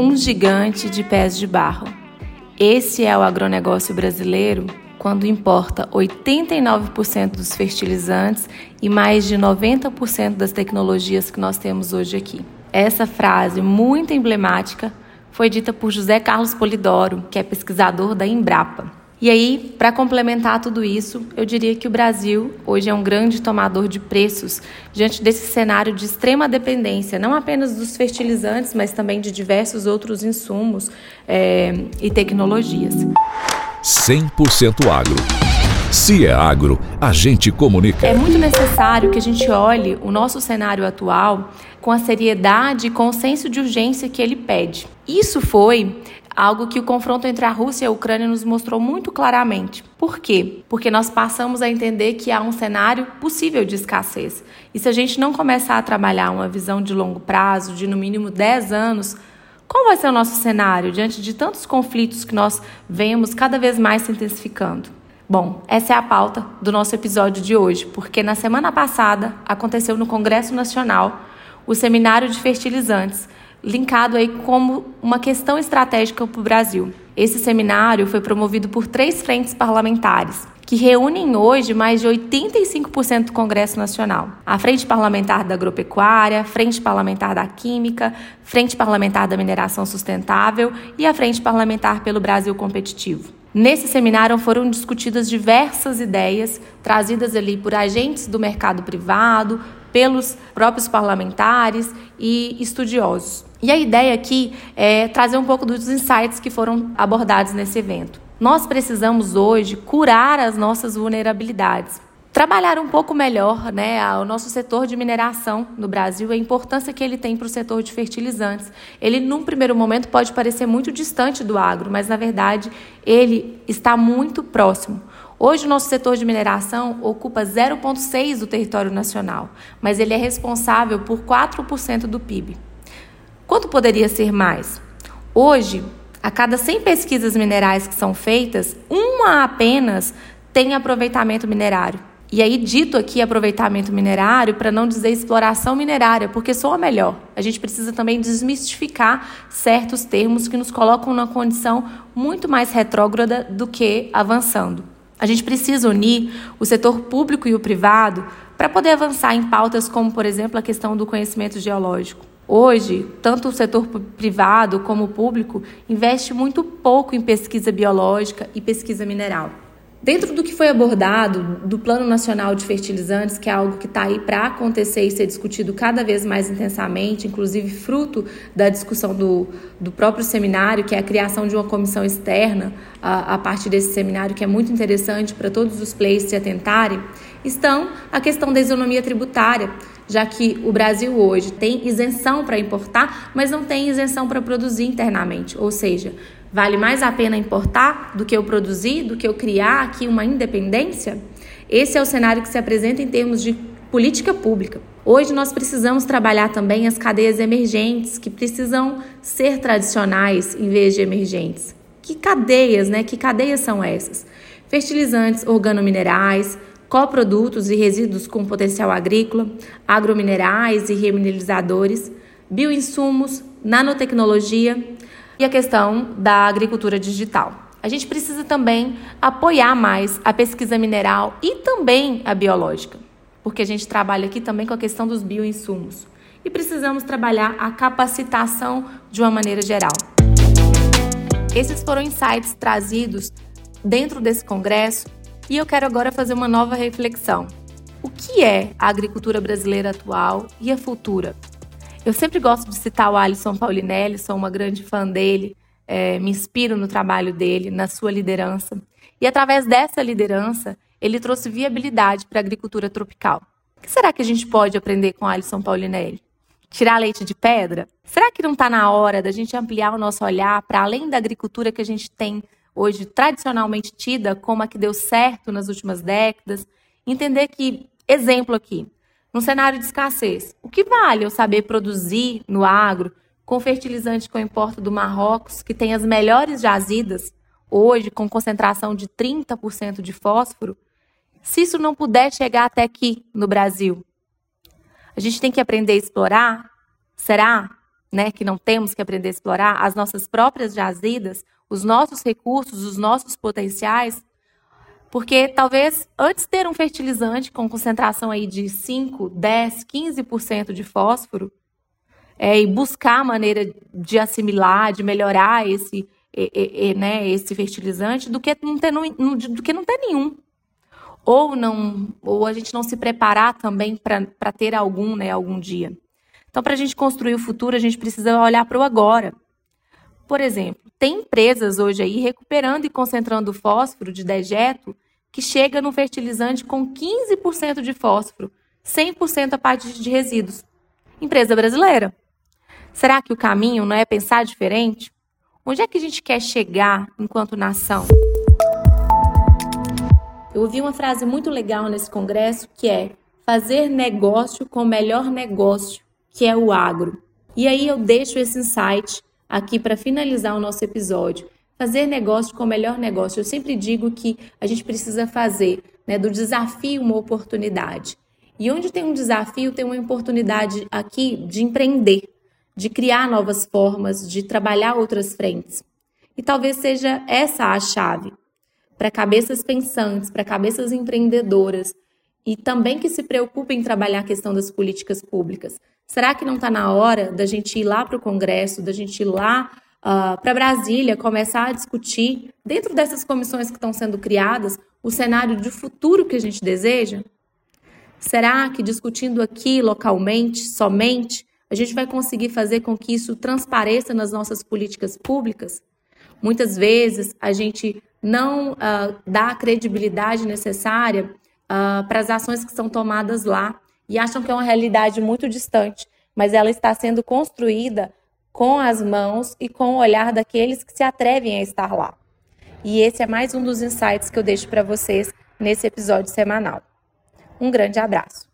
Um gigante de pés de barro. Esse é o agronegócio brasileiro quando importa 89% dos fertilizantes e mais de 90% das tecnologias que nós temos hoje aqui. Essa frase muito emblemática foi dita por José Carlos Polidoro, que é pesquisador da Embrapa. E aí, para complementar tudo isso, eu diria que o Brasil hoje é um grande tomador de preços diante desse cenário de extrema dependência, não apenas dos fertilizantes, mas também de diversos outros insumos é, e tecnologias. 100% agro. Se é agro, a gente comunica. É muito necessário que a gente olhe o nosso cenário atual com a seriedade e com o senso de urgência que ele pede. Isso foi algo que o confronto entre a Rússia e a Ucrânia nos mostrou muito claramente. Por quê? Porque nós passamos a entender que há um cenário possível de escassez. E se a gente não começar a trabalhar uma visão de longo prazo, de no mínimo 10 anos, qual vai ser o nosso cenário diante de tantos conflitos que nós vemos cada vez mais se intensificando? Bom, essa é a pauta do nosso episódio de hoje, porque na semana passada aconteceu no Congresso Nacional o seminário de fertilizantes, linkado aí como uma questão estratégica para o Brasil. Esse seminário foi promovido por três frentes parlamentares, que reúnem hoje mais de 85% do Congresso Nacional. A Frente Parlamentar da Agropecuária, Frente Parlamentar da Química, Frente Parlamentar da Mineração Sustentável e a Frente Parlamentar pelo Brasil Competitivo. Nesse seminário foram discutidas diversas ideias trazidas ali por agentes do mercado privado, pelos próprios parlamentares e estudiosos. E a ideia aqui é trazer um pouco dos insights que foram abordados nesse evento. Nós precisamos hoje curar as nossas vulnerabilidades. Trabalhar um pouco melhor né, o nosso setor de mineração no Brasil, a importância que ele tem para o setor de fertilizantes. Ele, num primeiro momento, pode parecer muito distante do agro, mas, na verdade, ele está muito próximo. Hoje, o nosso setor de mineração ocupa 0,6% do território nacional, mas ele é responsável por 4% do PIB. Quanto poderia ser mais? Hoje, a cada 100 pesquisas minerais que são feitas, uma apenas tem aproveitamento minerário. E aí, dito aqui aproveitamento minerário, para não dizer exploração minerária, porque sou a melhor. A gente precisa também desmistificar certos termos que nos colocam numa condição muito mais retrógrada do que avançando. A gente precisa unir o setor público e o privado para poder avançar em pautas como, por exemplo, a questão do conhecimento geológico. Hoje, tanto o setor privado como o público investe muito pouco em pesquisa biológica e pesquisa mineral. Dentro do que foi abordado do Plano Nacional de Fertilizantes, que é algo que está aí para acontecer e ser discutido cada vez mais intensamente, inclusive fruto da discussão do, do próprio seminário, que é a criação de uma comissão externa a, a partir desse seminário, que é muito interessante para todos os players se atentarem, estão a questão da isonomia tributária, já que o Brasil hoje tem isenção para importar, mas não tem isenção para produzir internamente. Ou seja, vale mais a pena importar do que eu produzir, do que eu criar aqui uma independência? Esse é o cenário que se apresenta em termos de política pública. Hoje nós precisamos trabalhar também as cadeias emergentes, que precisam ser tradicionais em vez de emergentes. Que cadeias, né? Que cadeias são essas? Fertilizantes organominerais, coprodutos e resíduos com potencial agrícola, agrominerais e remineralizadores, bioinsumos, nanotecnologia e a questão da agricultura digital. A gente precisa também apoiar mais a pesquisa mineral e também a biológica, porque a gente trabalha aqui também com a questão dos bioinsumos. E precisamos trabalhar a capacitação de uma maneira geral. Esses foram insights trazidos dentro desse congresso e eu quero agora fazer uma nova reflexão. O que é a agricultura brasileira atual e a futura? Eu sempre gosto de citar o Alisson Paulinelli, sou uma grande fã dele, é, me inspiro no trabalho dele, na sua liderança. E através dessa liderança, ele trouxe viabilidade para a agricultura tropical. O que será que a gente pode aprender com Alisson Paulinelli? Tirar leite de pedra? Será que não está na hora da gente ampliar o nosso olhar para além da agricultura que a gente tem hoje tradicionalmente tida como a que deu certo nas últimas décadas, entender que, exemplo aqui, num cenário de escassez, o que vale eu saber produzir no agro com fertilizante que eu importo do Marrocos, que tem as melhores jazidas, hoje com concentração de 30% de fósforo, se isso não puder chegar até aqui no Brasil? A gente tem que aprender a explorar? Será? né, que não temos que aprender a explorar, as nossas próprias jazidas, os nossos recursos, os nossos potenciais, porque talvez antes ter um fertilizante com concentração aí de 5, 10, 15% de fósforo, é, e buscar a maneira de assimilar, de melhorar esse, é, é, né, esse fertilizante, do que não ter, do que não ter nenhum. Ou, não, ou a gente não se preparar também para ter algum, né, algum dia. Então, para a gente construir o futuro, a gente precisa olhar para o agora. Por exemplo, tem empresas hoje aí recuperando e concentrando fósforo de dejeto que chega no fertilizante com 15% de fósforo, 100% a parte de resíduos. Empresa brasileira. Será que o caminho não é pensar diferente? Onde é que a gente quer chegar enquanto nação? Eu ouvi uma frase muito legal nesse congresso que é fazer negócio com o melhor negócio, que é o agro. E aí eu deixo esse insight aqui para finalizar o nosso episódio. Fazer negócio com o melhor negócio. Eu sempre digo que a gente precisa fazer né, do desafio uma oportunidade. E onde tem um desafio, tem uma oportunidade aqui de empreender, de criar novas formas, de trabalhar outras frentes. E talvez seja essa a chave para cabeças pensantes, para cabeças empreendedoras e também que se preocupem em trabalhar a questão das políticas públicas. Será que não está na hora da gente ir lá para o Congresso, da gente ir lá uh, para Brasília, começar a discutir, dentro dessas comissões que estão sendo criadas, o cenário de futuro que a gente deseja? Será que discutindo aqui localmente, somente, a gente vai conseguir fazer com que isso transpareça nas nossas políticas públicas? Muitas vezes a gente não uh, dá a credibilidade necessária uh, para as ações que são tomadas lá e acham que é uma realidade muito distante, mas ela está sendo construída com as mãos e com o olhar daqueles que se atrevem a estar lá. E esse é mais um dos insights que eu deixo para vocês nesse episódio semanal. Um grande abraço.